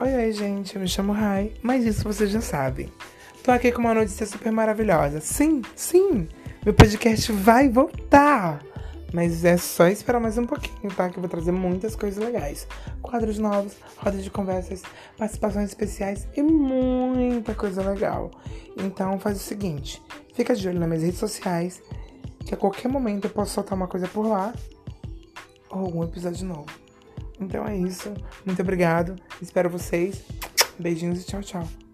Oi, oi, gente, eu me chamo Rai, mas isso vocês já sabem. Tô aqui com uma notícia super maravilhosa. Sim, sim, meu podcast vai voltar. Mas é só esperar mais um pouquinho, tá? Que eu vou trazer muitas coisas legais. Quadros novos, rodas de conversas, participações especiais e muita coisa legal. Então faz o seguinte, fica de olho nas minhas redes sociais, que a qualquer momento eu posso soltar uma coisa por lá ou algum episódio novo. Então é isso. Muito obrigado. Espero vocês. Beijinhos e tchau, tchau.